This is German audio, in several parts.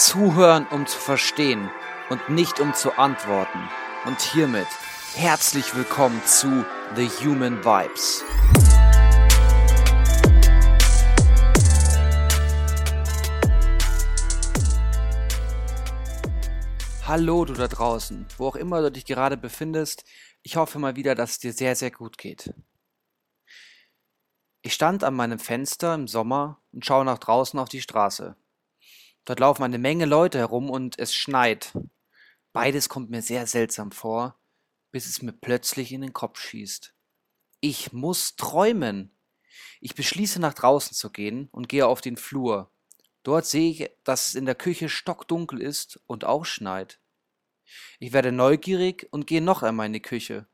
Zuhören, um zu verstehen und nicht um zu antworten. Und hiermit herzlich willkommen zu The Human Vibes. Hallo du da draußen, wo auch immer du dich gerade befindest. Ich hoffe mal wieder, dass es dir sehr, sehr gut geht. Ich stand an meinem Fenster im Sommer und schaue nach draußen auf die Straße. Dort laufen eine Menge Leute herum und es schneit. Beides kommt mir sehr seltsam vor, bis es mir plötzlich in den Kopf schießt. Ich muss träumen. Ich beschließe nach draußen zu gehen und gehe auf den Flur. Dort sehe ich, dass es in der Küche stockdunkel ist und auch schneit. Ich werde neugierig und gehe noch einmal in die Küche.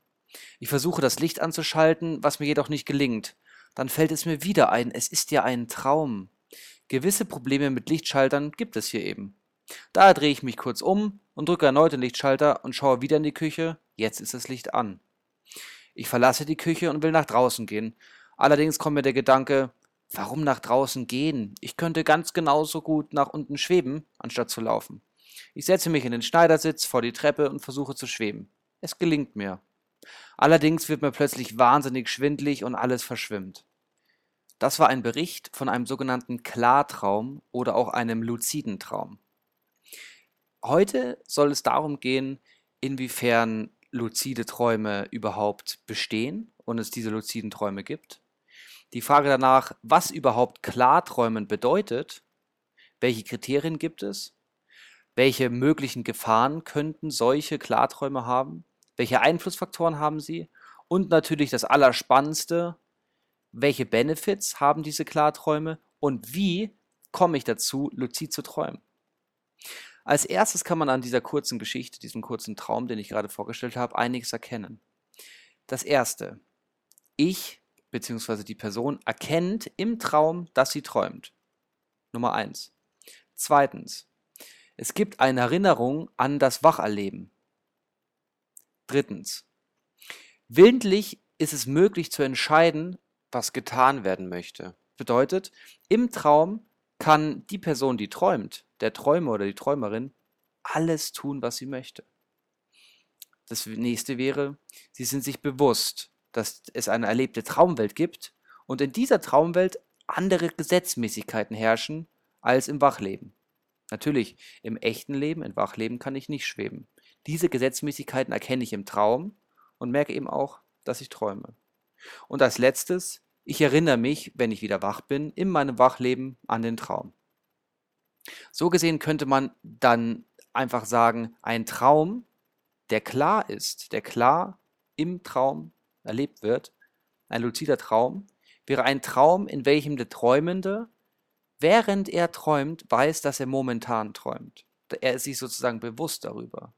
Ich versuche das Licht anzuschalten, was mir jedoch nicht gelingt. Dann fällt es mir wieder ein, es ist ja ein Traum. Gewisse Probleme mit Lichtschaltern gibt es hier eben. Daher drehe ich mich kurz um und drücke erneut den Lichtschalter und schaue wieder in die Küche. Jetzt ist das Licht an. Ich verlasse die Küche und will nach draußen gehen. Allerdings kommt mir der Gedanke, warum nach draußen gehen? Ich könnte ganz genauso gut nach unten schweben, anstatt zu laufen. Ich setze mich in den Schneidersitz vor die Treppe und versuche zu schweben. Es gelingt mir. Allerdings wird mir plötzlich wahnsinnig schwindlig und alles verschwimmt. Das war ein Bericht von einem sogenannten Klartraum oder auch einem luziden Traum. Heute soll es darum gehen, inwiefern luzide Träume überhaupt bestehen und es diese luziden Träume gibt. Die Frage danach, was überhaupt Klarträumen bedeutet, welche Kriterien gibt es, welche möglichen Gefahren könnten solche Klarträume haben, welche Einflussfaktoren haben sie und natürlich das Allerspannendste, welche Benefits haben diese Klarträume und wie komme ich dazu, luzid zu träumen. Als erstes kann man an dieser kurzen Geschichte, diesem kurzen Traum, den ich gerade vorgestellt habe, einiges erkennen. Das erste, ich bzw. die Person erkennt im Traum, dass sie träumt. Nummer eins. Zweitens, es gibt eine Erinnerung an das Wacherleben. Drittens, willentlich ist es möglich zu entscheiden, was getan werden möchte. Bedeutet, im Traum kann die Person, die träumt, der Träumer oder die Träumerin, alles tun, was sie möchte. Das nächste wäre, sie sind sich bewusst, dass es eine erlebte Traumwelt gibt und in dieser Traumwelt andere Gesetzmäßigkeiten herrschen als im Wachleben. Natürlich, im echten Leben, im Wachleben kann ich nicht schweben. Diese Gesetzmäßigkeiten erkenne ich im Traum und merke eben auch, dass ich träume. Und als letztes, ich erinnere mich, wenn ich wieder wach bin, in meinem Wachleben an den Traum. So gesehen könnte man dann einfach sagen, ein Traum, der klar ist, der klar im Traum erlebt wird, ein luzider Traum, wäre ein Traum, in welchem der Träumende, während er träumt, weiß, dass er momentan träumt. Er ist sich sozusagen bewusst darüber.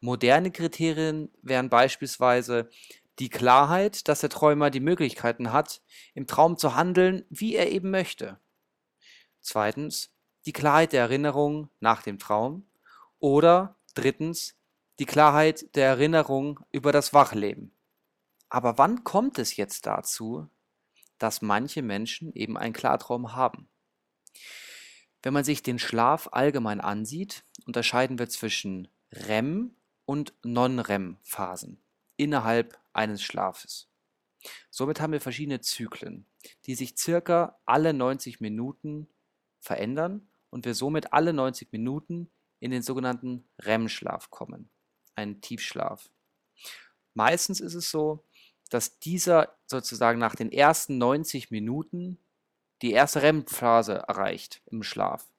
Moderne Kriterien wären beispielsweise die Klarheit, dass der Träumer die Möglichkeiten hat, im Traum zu handeln, wie er eben möchte. Zweitens, die Klarheit der Erinnerung nach dem Traum. Oder drittens, die Klarheit der Erinnerung über das Wachleben. Aber wann kommt es jetzt dazu, dass manche Menschen eben einen Klartraum haben? Wenn man sich den Schlaf allgemein ansieht, unterscheiden wir zwischen REM und Non-REM-Phasen innerhalb eines Schlafes. Somit haben wir verschiedene Zyklen, die sich circa alle 90 Minuten verändern und wir somit alle 90 Minuten in den sogenannten REM-Schlaf kommen, einen Tiefschlaf. Meistens ist es so, dass dieser sozusagen nach den ersten 90 Minuten die erste REM-Phase erreicht im Schlaf.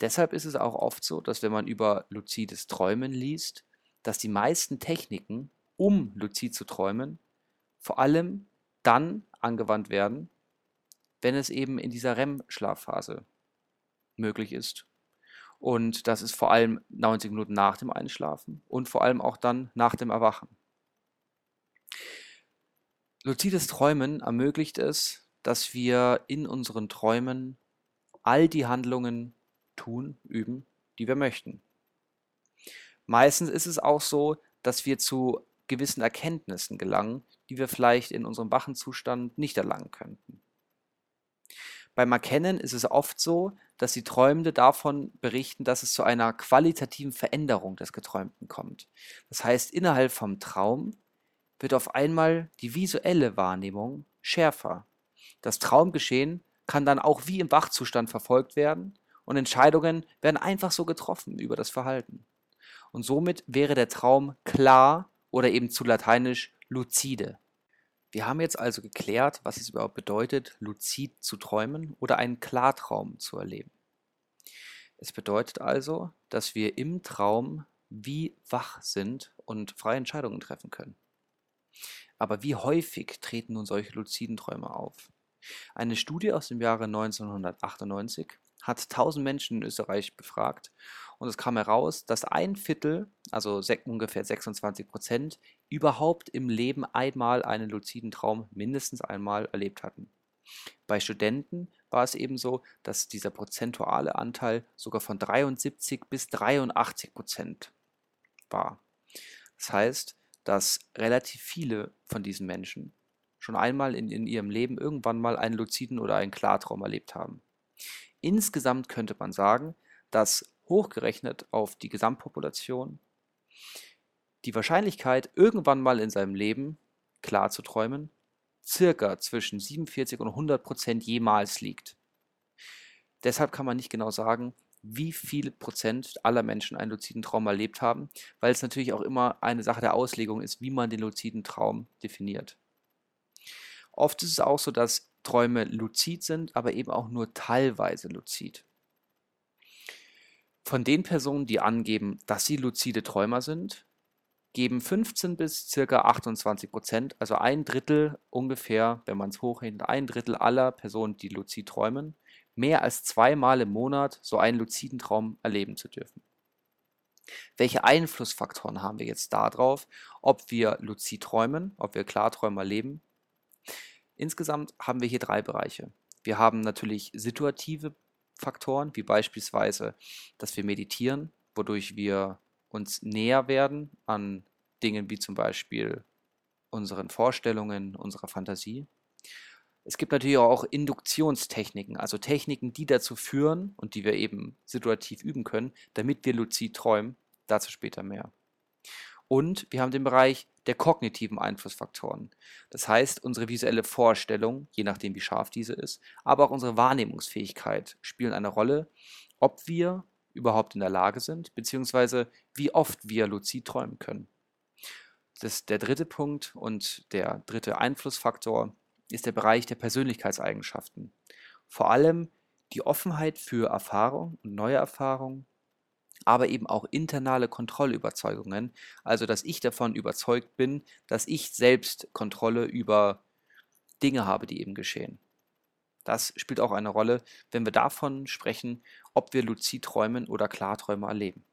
Deshalb ist es auch oft so, dass wenn man über luzides Träumen liest, dass die meisten Techniken, um luzid zu träumen, vor allem dann angewandt werden, wenn es eben in dieser REM-Schlafphase möglich ist. Und das ist vor allem 90 Minuten nach dem Einschlafen und vor allem auch dann nach dem Erwachen. Luzides Träumen ermöglicht es, dass wir in unseren Träumen all die Handlungen tun, üben, die wir möchten. Meistens ist es auch so, dass wir zu gewissen Erkenntnissen gelangen, die wir vielleicht in unserem wachen Zustand nicht erlangen könnten. Beim Erkennen ist es oft so, dass die Träumende davon berichten, dass es zu einer qualitativen Veränderung des Geträumten kommt. Das heißt, innerhalb vom Traum wird auf einmal die visuelle Wahrnehmung schärfer. Das Traumgeschehen kann dann auch wie im Wachzustand verfolgt werden und Entscheidungen werden einfach so getroffen über das Verhalten. Und somit wäre der Traum klar oder eben zu lateinisch lucide. Wir haben jetzt also geklärt, was es überhaupt bedeutet, luzid zu träumen oder einen Klartraum zu erleben. Es bedeutet also, dass wir im Traum wie wach sind und freie Entscheidungen treffen können. Aber wie häufig treten nun solche luziden Träume auf? Eine Studie aus dem Jahre 1998 hat 1000 Menschen in Österreich befragt und es kam heraus, dass ein Viertel, also ungefähr 26 Prozent, überhaupt im Leben einmal einen luziden Traum mindestens einmal erlebt hatten. Bei Studenten war es eben so, dass dieser prozentuale Anteil sogar von 73 bis 83 Prozent war. Das heißt, dass relativ viele von diesen Menschen schon einmal in, in ihrem Leben irgendwann mal einen luziden oder einen Klartraum erlebt haben. Insgesamt könnte man sagen, dass hochgerechnet auf die Gesamtpopulation die Wahrscheinlichkeit, irgendwann mal in seinem Leben klar zu träumen, circa zwischen 47 und 100 Prozent jemals liegt. Deshalb kann man nicht genau sagen, wie viele Prozent aller Menschen einen luziden Traum erlebt haben, weil es natürlich auch immer eine Sache der Auslegung ist, wie man den luziden Traum definiert. Oft ist es auch so, dass Träume luzid sind, aber eben auch nur teilweise luzid. Von den Personen, die angeben, dass sie luzide Träumer sind, geben 15 bis ca. 28 Prozent, also ein Drittel ungefähr, wenn man es hochrechnet, ein Drittel aller Personen, die luzid träumen, mehr als zweimal im Monat so einen luziden Traum erleben zu dürfen. Welche Einflussfaktoren haben wir jetzt darauf, ob wir luzid träumen, ob wir Klarträumer leben? Insgesamt haben wir hier drei Bereiche. Wir haben natürlich situative Faktoren, wie beispielsweise, dass wir meditieren, wodurch wir uns näher werden an Dingen wie zum Beispiel unseren Vorstellungen, unserer Fantasie. Es gibt natürlich auch Induktionstechniken, also Techniken, die dazu führen und die wir eben situativ üben können, damit wir luzid träumen. Dazu später mehr. Und wir haben den Bereich der kognitiven Einflussfaktoren. Das heißt, unsere visuelle Vorstellung, je nachdem wie scharf diese ist, aber auch unsere Wahrnehmungsfähigkeit spielen eine Rolle, ob wir überhaupt in der Lage sind, beziehungsweise wie oft wir luzid träumen können. Das, der dritte Punkt und der dritte Einflussfaktor ist der Bereich der Persönlichkeitseigenschaften. Vor allem die Offenheit für Erfahrung und neue Erfahrungen, aber eben auch internale Kontrollüberzeugungen, also dass ich davon überzeugt bin, dass ich selbst Kontrolle über Dinge habe, die eben geschehen. Das spielt auch eine Rolle, wenn wir davon sprechen, ob wir luzid träumen oder Klarträume erleben.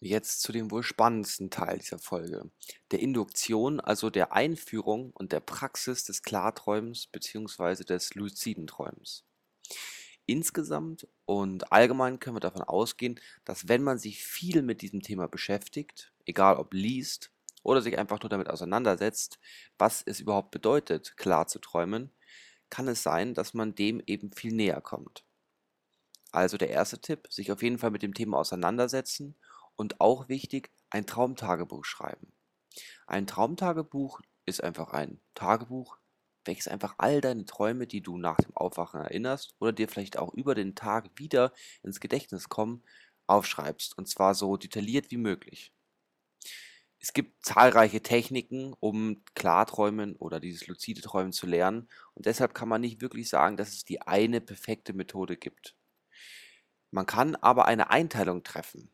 Jetzt zu dem wohl spannendsten Teil dieser Folge, der Induktion, also der Einführung und der Praxis des Klarträumens bzw. des luziden Träumens. Insgesamt und allgemein können wir davon ausgehen, dass wenn man sich viel mit diesem Thema beschäftigt, egal ob liest oder sich einfach nur damit auseinandersetzt, was es überhaupt bedeutet, klar zu träumen, kann es sein, dass man dem eben viel näher kommt. Also der erste Tipp, sich auf jeden Fall mit dem Thema auseinandersetzen und auch wichtig, ein Traumtagebuch schreiben. Ein Traumtagebuch ist einfach ein Tagebuch, welches einfach all deine Träume, die du nach dem Aufwachen erinnerst oder dir vielleicht auch über den Tag wieder ins Gedächtnis kommen, aufschreibst. Und zwar so detailliert wie möglich. Es gibt zahlreiche Techniken, um Klarträumen oder dieses luzide Träumen zu lernen. Und deshalb kann man nicht wirklich sagen, dass es die eine perfekte Methode gibt. Man kann aber eine Einteilung treffen.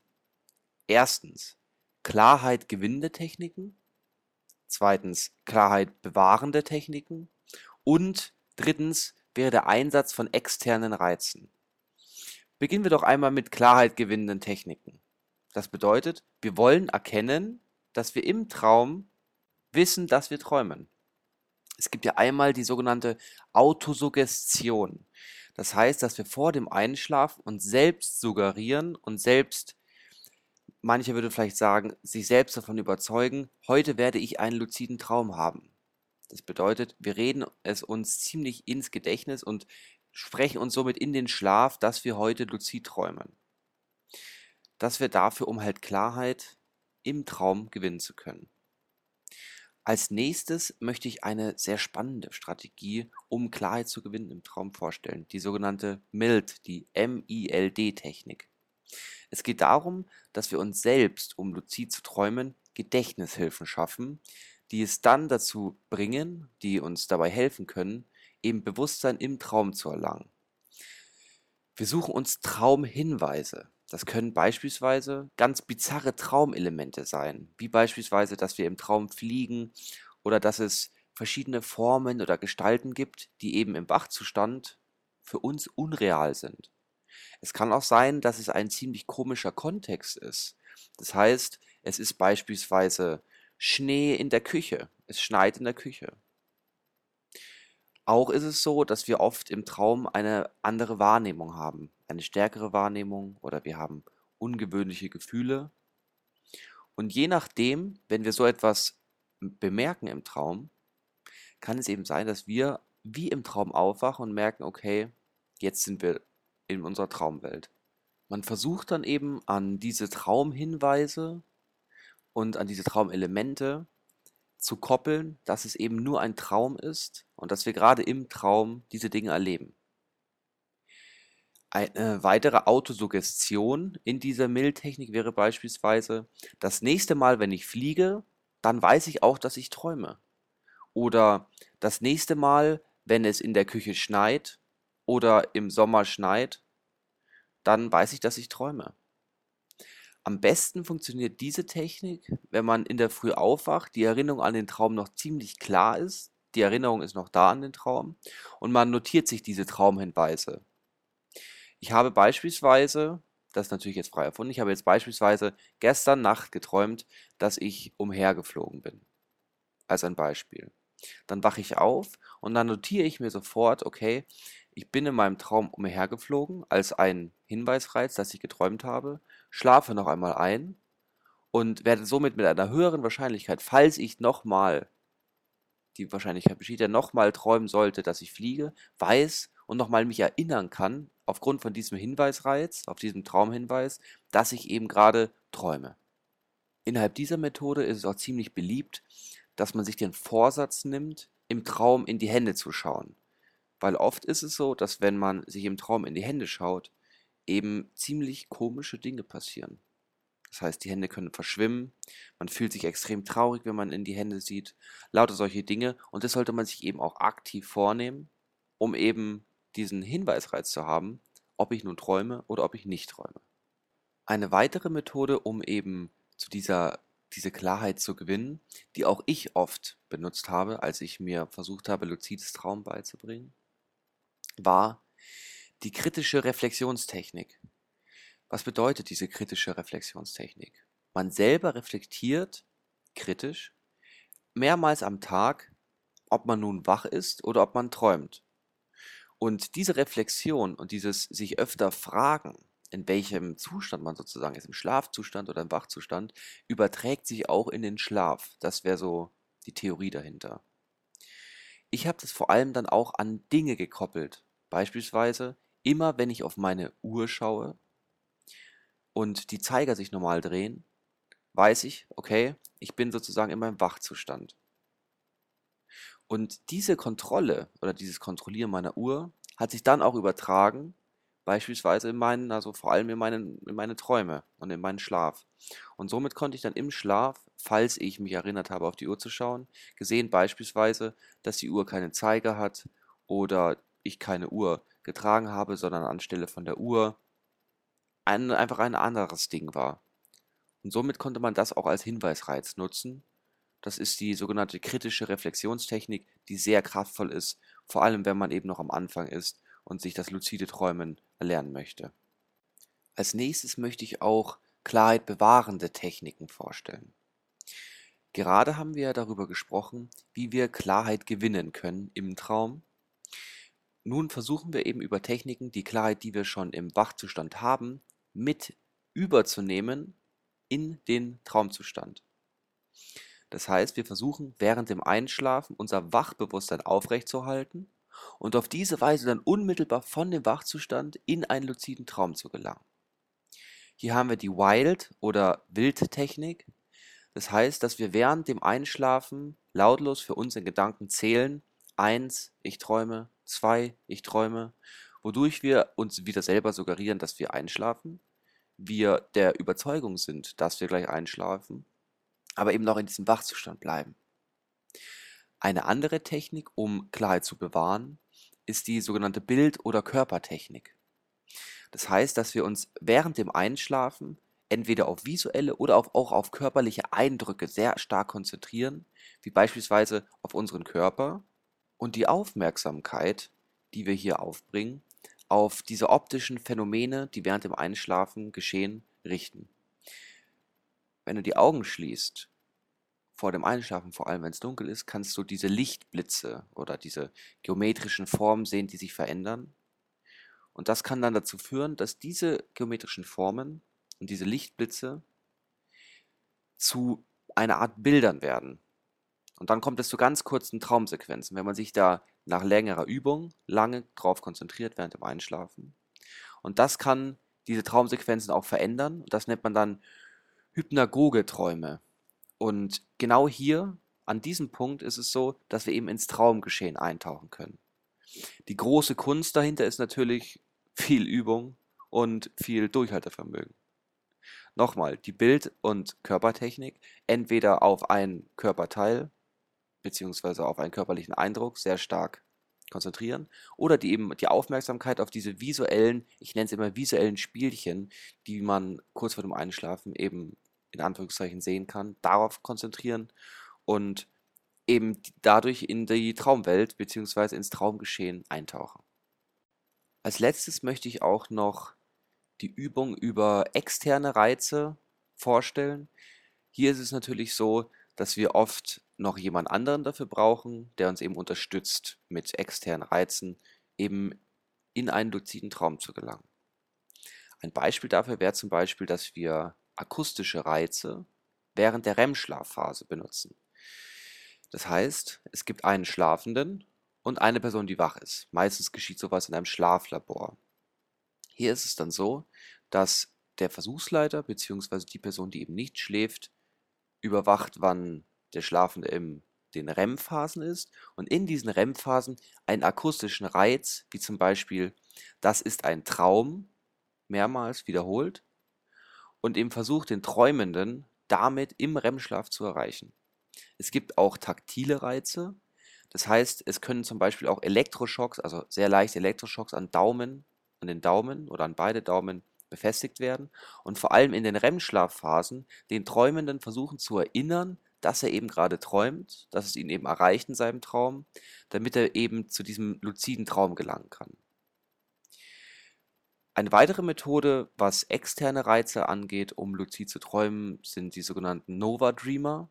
Erstens Klarheit gewinnende Techniken. Zweitens Klarheit bewahrende Techniken. Und drittens wäre der Einsatz von externen Reizen. Beginnen wir doch einmal mit Klarheit gewinnenden Techniken. Das bedeutet, wir wollen erkennen, dass wir im Traum wissen, dass wir träumen. Es gibt ja einmal die sogenannte Autosuggestion. Das heißt, dass wir vor dem Einschlafen uns selbst suggerieren und selbst, manche würde vielleicht sagen, sich selbst davon überzeugen, heute werde ich einen luziden Traum haben. Das bedeutet, wir reden es uns ziemlich ins Gedächtnis und sprechen uns somit in den Schlaf, dass wir heute luzid träumen. Dass wir dafür, um halt Klarheit im Traum gewinnen zu können. Als nächstes möchte ich eine sehr spannende Strategie, um Klarheit zu gewinnen im Traum vorstellen, die sogenannte MILD, die M-I-L-D-Technik. Es geht darum, dass wir uns selbst, um luzid zu träumen, Gedächtnishilfen schaffen, die es dann dazu bringen, die uns dabei helfen können, eben Bewusstsein im Traum zu erlangen. Wir suchen uns Traumhinweise. Das können beispielsweise ganz bizarre Traumelemente sein, wie beispielsweise, dass wir im Traum fliegen oder dass es verschiedene Formen oder Gestalten gibt, die eben im Wachzustand für uns unreal sind. Es kann auch sein, dass es ein ziemlich komischer Kontext ist. Das heißt, es ist beispielsweise Schnee in der Küche. Es schneit in der Küche. Auch ist es so, dass wir oft im Traum eine andere Wahrnehmung haben, eine stärkere Wahrnehmung oder wir haben ungewöhnliche Gefühle. Und je nachdem, wenn wir so etwas bemerken im Traum, kann es eben sein, dass wir wie im Traum aufwachen und merken, okay, jetzt sind wir in unserer Traumwelt. Man versucht dann eben an diese Traumhinweise und an diese Traumelemente zu koppeln, dass es eben nur ein Traum ist und dass wir gerade im Traum diese Dinge erleben. Eine weitere Autosuggestion in dieser Mill-Technik wäre beispielsweise, das nächste Mal, wenn ich fliege, dann weiß ich auch, dass ich träume. Oder das nächste Mal, wenn es in der Küche schneit oder im Sommer schneit, dann weiß ich, dass ich träume. Am besten funktioniert diese Technik, wenn man in der Früh aufwacht, die Erinnerung an den Traum noch ziemlich klar ist, die Erinnerung ist noch da an den Traum und man notiert sich diese Traumhinweise. Ich habe beispielsweise, das ist natürlich jetzt frei erfunden, ich habe jetzt beispielsweise gestern Nacht geträumt, dass ich umhergeflogen bin. Als ein Beispiel. Dann wache ich auf und dann notiere ich mir sofort, okay, ich bin in meinem Traum umhergeflogen als ein Hinweisreiz, dass ich geträumt habe, schlafe noch einmal ein und werde somit mit einer höheren Wahrscheinlichkeit, falls ich nochmal, die Wahrscheinlichkeit besteht ja, nochmal träumen sollte, dass ich fliege, weiß und nochmal mich erinnern kann, aufgrund von diesem Hinweisreiz, auf diesem Traumhinweis, dass ich eben gerade träume. Innerhalb dieser Methode ist es auch ziemlich beliebt, dass man sich den Vorsatz nimmt, im Traum in die Hände zu schauen. Weil oft ist es so, dass wenn man sich im Traum in die Hände schaut, eben ziemlich komische Dinge passieren. Das heißt, die Hände können verschwimmen, man fühlt sich extrem traurig, wenn man in die Hände sieht, lauter solche Dinge. Und das sollte man sich eben auch aktiv vornehmen, um eben diesen Hinweisreiz zu haben, ob ich nun träume oder ob ich nicht träume. Eine weitere Methode, um eben zu dieser diese Klarheit zu gewinnen, die auch ich oft benutzt habe, als ich mir versucht habe, luzides Traum beizubringen, war die kritische Reflexionstechnik. Was bedeutet diese kritische Reflexionstechnik? Man selber reflektiert kritisch mehrmals am Tag, ob man nun wach ist oder ob man träumt. Und diese Reflexion und dieses sich öfter fragen, in welchem Zustand man sozusagen ist, im Schlafzustand oder im Wachzustand, überträgt sich auch in den Schlaf. Das wäre so die Theorie dahinter. Ich habe das vor allem dann auch an Dinge gekoppelt. Beispielsweise, immer wenn ich auf meine Uhr schaue und die Zeiger sich normal drehen, weiß ich, okay, ich bin sozusagen in meinem Wachzustand. Und diese Kontrolle oder dieses Kontrollieren meiner Uhr hat sich dann auch übertragen, beispielsweise in meinen, also vor allem in, meinen, in meine Träume und in meinen Schlaf. Und somit konnte ich dann im Schlaf, falls ich mich erinnert habe, auf die Uhr zu schauen, gesehen beispielsweise, dass die Uhr keine Zeiger hat oder ich keine Uhr getragen habe, sondern anstelle von der Uhr ein, einfach ein anderes Ding war. Und somit konnte man das auch als Hinweisreiz nutzen. Das ist die sogenannte kritische Reflexionstechnik, die sehr kraftvoll ist, vor allem wenn man eben noch am Anfang ist und sich das luzide Träumen erlernen möchte. Als nächstes möchte ich auch Klarheit bewahrende Techniken vorstellen. Gerade haben wir darüber gesprochen, wie wir Klarheit gewinnen können im Traum nun versuchen wir eben über Techniken die Klarheit, die wir schon im Wachzustand haben, mit überzunehmen in den Traumzustand. Das heißt, wir versuchen während dem Einschlafen unser Wachbewusstsein aufrechtzuerhalten und auf diese Weise dann unmittelbar von dem Wachzustand in einen luziden Traum zu gelangen. Hier haben wir die Wild- oder Wildtechnik. Das heißt, dass wir während dem Einschlafen lautlos für uns in Gedanken zählen. Eins, ich träume. Zwei, ich träume. Wodurch wir uns wieder selber suggerieren, dass wir einschlafen. Wir der Überzeugung sind, dass wir gleich einschlafen, aber eben noch in diesem Wachzustand bleiben. Eine andere Technik, um Klarheit zu bewahren, ist die sogenannte Bild- oder Körpertechnik. Das heißt, dass wir uns während dem Einschlafen entweder auf visuelle oder auch auf körperliche Eindrücke sehr stark konzentrieren, wie beispielsweise auf unseren Körper und die Aufmerksamkeit, die wir hier aufbringen, auf diese optischen Phänomene, die während dem Einschlafen geschehen, richten. Wenn du die Augen schließt vor dem Einschlafen, vor allem wenn es dunkel ist, kannst du diese Lichtblitze oder diese geometrischen Formen sehen, die sich verändern. Und das kann dann dazu führen, dass diese geometrischen Formen und diese Lichtblitze zu einer Art Bildern werden. Und dann kommt es zu ganz kurzen Traumsequenzen, wenn man sich da nach längerer Übung lange drauf konzentriert während dem Einschlafen. Und das kann diese Traumsequenzen auch verändern. Das nennt man dann Hypnagoge-Träume. Und genau hier, an diesem Punkt, ist es so, dass wir eben ins Traumgeschehen eintauchen können. Die große Kunst dahinter ist natürlich viel Übung und viel Durchhaltevermögen. Nochmal, die Bild- und Körpertechnik, entweder auf ein Körperteil beziehungsweise auf einen körperlichen Eindruck sehr stark konzentrieren oder die eben die Aufmerksamkeit auf diese visuellen, ich nenne es immer visuellen Spielchen, die man kurz vor dem Einschlafen eben in Anführungszeichen sehen kann, darauf konzentrieren und eben dadurch in die Traumwelt bzw. ins Traumgeschehen eintauchen. Als letztes möchte ich auch noch die Übung über externe Reize vorstellen. Hier ist es natürlich so, dass wir oft noch jemand anderen dafür brauchen, der uns eben unterstützt, mit externen Reizen eben in einen luziden Traum zu gelangen. Ein Beispiel dafür wäre zum Beispiel, dass wir akustische Reize während der REM-Schlafphase benutzen. Das heißt, es gibt einen Schlafenden und eine Person, die wach ist. Meistens geschieht sowas in einem Schlaflabor. Hier ist es dann so, dass der Versuchsleiter bzw. die Person, die eben nicht schläft, überwacht, wann der Schlafende in den REM-Phasen ist und in diesen REM-Phasen einen akustischen Reiz, wie zum Beispiel, das ist ein Traum, mehrmals wiederholt und eben versucht, den Träumenden damit im REM-Schlaf zu erreichen. Es gibt auch taktile Reize, das heißt, es können zum Beispiel auch Elektroschocks, also sehr leichte Elektroschocks an Daumen, an den Daumen oder an beide Daumen befestigt werden und vor allem in den REM-Schlafphasen den Träumenden versuchen zu erinnern, dass er eben gerade träumt, dass es ihn eben erreicht in seinem Traum, damit er eben zu diesem luziden Traum gelangen kann. Eine weitere Methode, was externe Reize angeht, um luzid zu träumen, sind die sogenannten Nova Dreamer.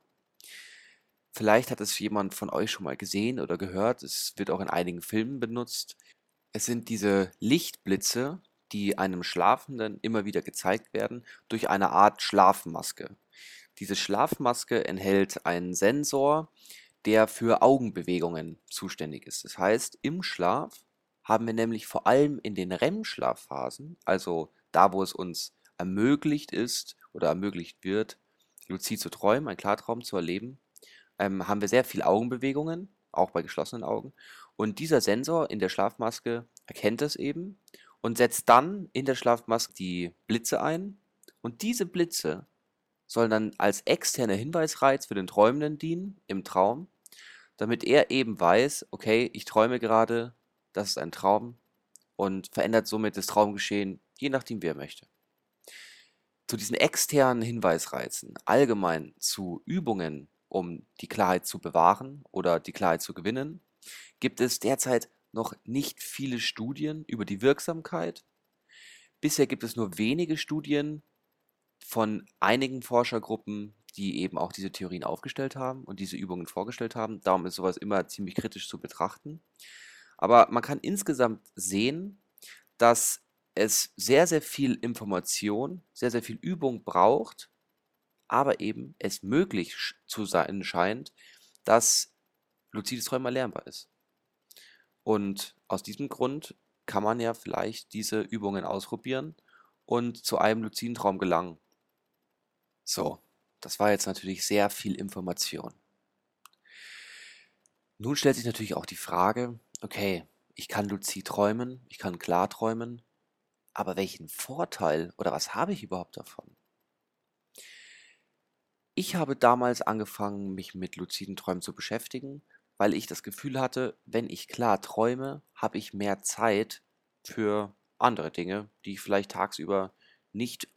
Vielleicht hat es jemand von euch schon mal gesehen oder gehört. Es wird auch in einigen Filmen benutzt. Es sind diese Lichtblitze, die einem Schlafenden immer wieder gezeigt werden, durch eine Art Schlafmaske. Diese Schlafmaske enthält einen Sensor, der für Augenbewegungen zuständig ist. Das heißt, im Schlaf haben wir nämlich vor allem in den REM-Schlafphasen, also da, wo es uns ermöglicht ist oder ermöglicht wird, luzid zu träumen, einen Klartraum zu erleben, ähm, haben wir sehr viele Augenbewegungen, auch bei geschlossenen Augen. Und dieser Sensor in der Schlafmaske erkennt das eben und setzt dann in der Schlafmaske die Blitze ein. Und diese Blitze sollen dann als externer Hinweisreiz für den Träumenden dienen im Traum, damit er eben weiß, okay, ich träume gerade, das ist ein Traum und verändert somit das Traumgeschehen, je nachdem, wie er möchte. Zu diesen externen Hinweisreizen, allgemein zu Übungen, um die Klarheit zu bewahren oder die Klarheit zu gewinnen, gibt es derzeit noch nicht viele Studien über die Wirksamkeit. Bisher gibt es nur wenige Studien von einigen Forschergruppen, die eben auch diese Theorien aufgestellt haben und diese Übungen vorgestellt haben. Darum ist sowas immer ziemlich kritisch zu betrachten. Aber man kann insgesamt sehen, dass es sehr, sehr viel Information, sehr, sehr viel Übung braucht, aber eben es möglich zu sein scheint, dass luzides Träumen erlernbar ist. Und aus diesem Grund kann man ja vielleicht diese Übungen ausprobieren und zu einem luziden Traum gelangen. So, das war jetzt natürlich sehr viel Information. Nun stellt sich natürlich auch die Frage, okay, ich kann luzid träumen, ich kann klar träumen, aber welchen Vorteil oder was habe ich überhaupt davon? Ich habe damals angefangen, mich mit luziden Träumen zu beschäftigen, weil ich das Gefühl hatte, wenn ich klar träume, habe ich mehr Zeit für andere Dinge, die ich vielleicht tagsüber nicht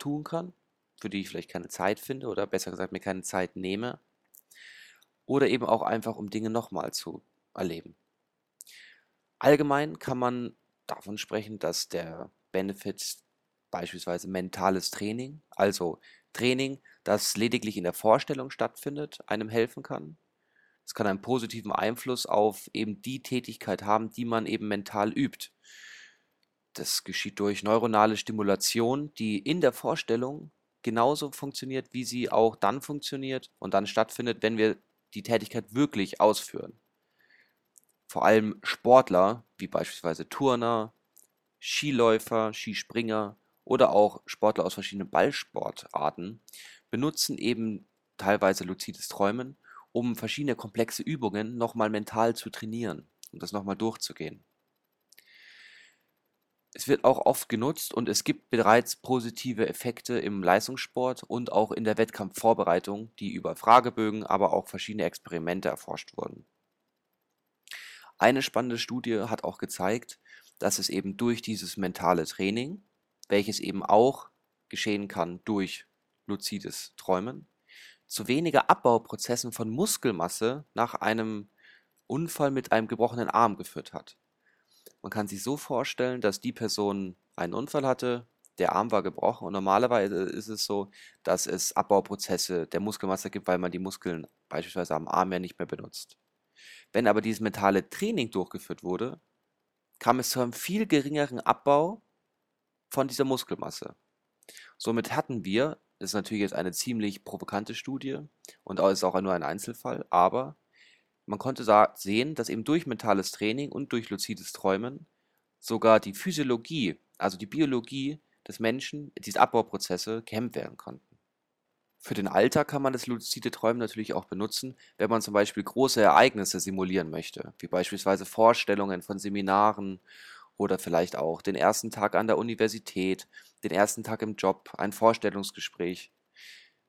tun kann, für die ich vielleicht keine Zeit finde oder besser gesagt mir keine Zeit nehme. Oder eben auch einfach, um Dinge nochmal zu erleben. Allgemein kann man davon sprechen, dass der Benefit beispielsweise mentales Training, also Training, das lediglich in der Vorstellung stattfindet, einem helfen kann. Es kann einen positiven Einfluss auf eben die Tätigkeit haben, die man eben mental übt. Das geschieht durch neuronale Stimulation, die in der Vorstellung genauso funktioniert, wie sie auch dann funktioniert und dann stattfindet, wenn wir die Tätigkeit wirklich ausführen. Vor allem Sportler, wie beispielsweise Turner, Skiläufer, Skispringer oder auch Sportler aus verschiedenen Ballsportarten, benutzen eben teilweise luzides Träumen, um verschiedene komplexe Übungen nochmal mental zu trainieren, um das nochmal durchzugehen. Es wird auch oft genutzt und es gibt bereits positive Effekte im Leistungssport und auch in der Wettkampfvorbereitung, die über Fragebögen, aber auch verschiedene Experimente erforscht wurden. Eine spannende Studie hat auch gezeigt, dass es eben durch dieses mentale Training, welches eben auch geschehen kann durch luzides Träumen, zu weniger Abbauprozessen von Muskelmasse nach einem Unfall mit einem gebrochenen Arm geführt hat. Man kann sich so vorstellen, dass die Person einen Unfall hatte, der Arm war gebrochen und normalerweise ist es so, dass es Abbauprozesse der Muskelmasse gibt, weil man die Muskeln beispielsweise am Arm ja nicht mehr benutzt. Wenn aber dieses mentale Training durchgeführt wurde, kam es zu einem viel geringeren Abbau von dieser Muskelmasse. Somit hatten wir, das ist natürlich jetzt eine ziemlich provokante Studie und ist auch nur ein Einzelfall, aber man konnte sehen, dass eben durch mentales Training und durch luzides Träumen sogar die Physiologie, also die Biologie des Menschen, diese Abbauprozesse gehemmt werden konnten. Für den Alltag kann man das luzide Träumen natürlich auch benutzen, wenn man zum Beispiel große Ereignisse simulieren möchte, wie beispielsweise Vorstellungen von Seminaren oder vielleicht auch den ersten Tag an der Universität, den ersten Tag im Job, ein Vorstellungsgespräch.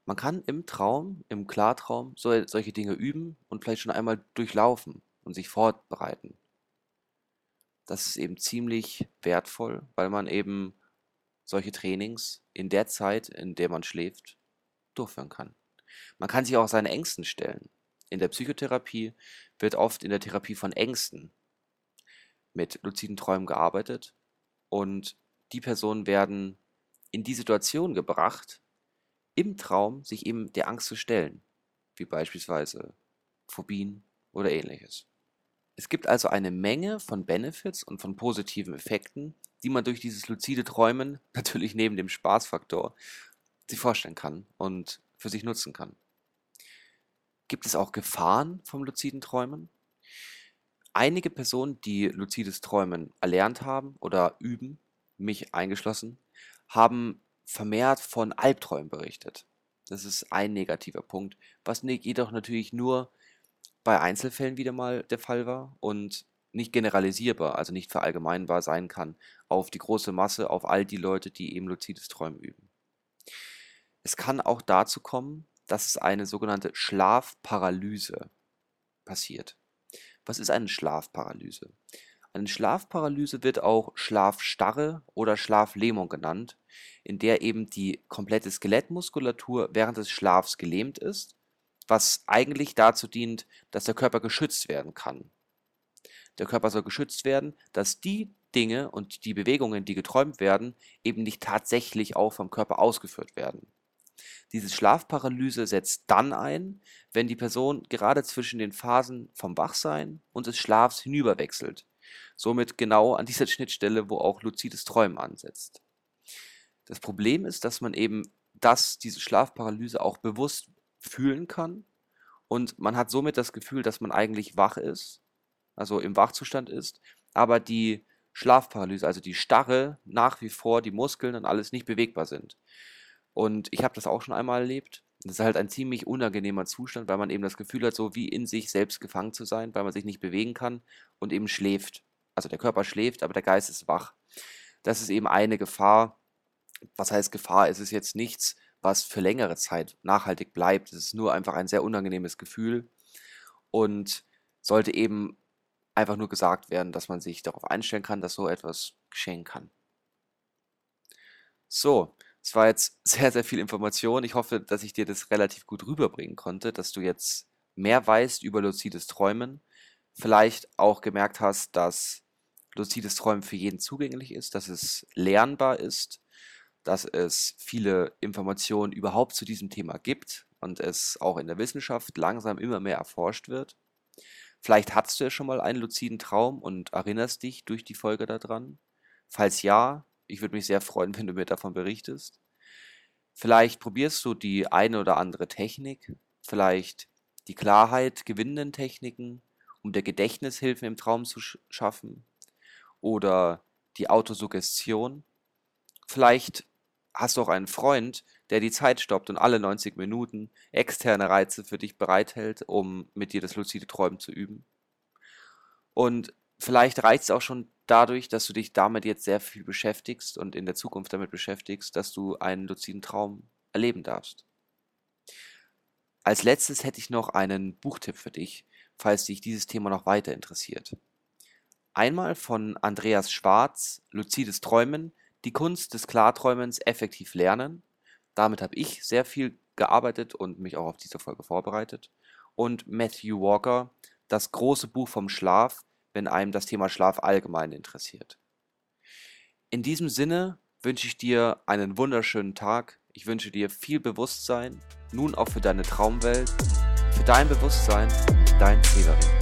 Man kann im Traum, im Klartraum so, solche Dinge üben und vielleicht schon einmal durchlaufen und sich vorbereiten. Das ist eben ziemlich wertvoll, weil man eben solche Trainings in der Zeit, in der man schläft, durchführen kann. Man kann sich auch seinen Ängsten stellen. In der Psychotherapie wird oft in der Therapie von Ängsten mit luziden Träumen gearbeitet und die Personen werden in die Situation gebracht, im Traum sich eben der Angst zu stellen, wie beispielsweise Phobien oder ähnliches. Es gibt also eine Menge von Benefits und von positiven Effekten, die man durch dieses luzide Träumen, natürlich neben dem Spaßfaktor, sich vorstellen kann und für sich nutzen kann. Gibt es auch Gefahren vom luziden Träumen? Einige Personen, die luzides Träumen erlernt haben oder üben, mich eingeschlossen, haben vermehrt von Albträumen berichtet. Das ist ein negativer Punkt, was jedoch natürlich nur bei Einzelfällen wieder mal der Fall war und nicht generalisierbar, also nicht verallgemeinbar sein kann auf die große Masse, auf all die Leute, die eben luzides Träumen üben. Es kann auch dazu kommen, dass es eine sogenannte Schlafparalyse passiert. Was ist eine Schlafparalyse? Eine Schlafparalyse wird auch Schlafstarre oder Schlaflähmung genannt, in der eben die komplette Skelettmuskulatur während des Schlafs gelähmt ist, was eigentlich dazu dient, dass der Körper geschützt werden kann. Der Körper soll geschützt werden, dass die Dinge und die Bewegungen, die geträumt werden, eben nicht tatsächlich auch vom Körper ausgeführt werden. Diese Schlafparalyse setzt dann ein, wenn die Person gerade zwischen den Phasen vom Wachsein und des Schlafs hinüberwechselt, somit genau an dieser Schnittstelle, wo auch luzides Träumen ansetzt. Das Problem ist, dass man eben das, diese Schlafparalyse auch bewusst fühlen kann und man hat somit das Gefühl, dass man eigentlich wach ist, also im Wachzustand ist, aber die Schlafparalyse, also die Starre, nach wie vor die Muskeln und alles nicht bewegbar sind. Und ich habe das auch schon einmal erlebt. Das ist halt ein ziemlich unangenehmer Zustand, weil man eben das Gefühl hat, so wie in sich selbst gefangen zu sein, weil man sich nicht bewegen kann und eben schläft. Also der Körper schläft, aber der Geist ist wach. Das ist eben eine Gefahr. Was heißt Gefahr? Es ist jetzt nichts, was für längere Zeit nachhaltig bleibt. Es ist nur einfach ein sehr unangenehmes Gefühl und sollte eben einfach nur gesagt werden, dass man sich darauf einstellen kann, dass so etwas geschehen kann. So, es war jetzt sehr, sehr viel Information. Ich hoffe, dass ich dir das relativ gut rüberbringen konnte, dass du jetzt mehr weißt über luzides Träumen. Vielleicht auch gemerkt hast, dass luzides Träumen für jeden zugänglich ist, dass es lernbar ist, dass es viele Informationen überhaupt zu diesem Thema gibt und es auch in der Wissenschaft langsam immer mehr erforscht wird. Vielleicht hattest du ja schon mal einen luziden Traum und erinnerst dich durch die Folge daran. Falls ja, ich würde mich sehr freuen, wenn du mir davon berichtest. Vielleicht probierst du die eine oder andere Technik, vielleicht die Klarheit gewinnenden Techniken, um der Gedächtnishilfen im Traum zu schaffen, oder die Autosuggestion. Vielleicht hast du auch einen Freund, der die Zeit stoppt und alle 90 Minuten externe Reize für dich bereithält, um mit dir das luzide Träumen zu üben. Und vielleicht reicht es auch schon dadurch, dass du dich damit jetzt sehr viel beschäftigst und in der Zukunft damit beschäftigst, dass du einen luziden Traum erleben darfst. Als letztes hätte ich noch einen Buchtipp für dich, falls dich dieses Thema noch weiter interessiert. Einmal von Andreas Schwarz, Luzides Träumen, die Kunst des Klarträumens effektiv lernen. Damit habe ich sehr viel gearbeitet und mich auch auf diese Folge vorbereitet. Und Matthew Walker, das große Buch vom Schlaf, wenn einem das Thema Schlaf allgemein interessiert. In diesem Sinne wünsche ich dir einen wunderschönen Tag. Ich wünsche dir viel Bewusstsein, nun auch für deine Traumwelt, für dein Bewusstsein, dein Severin.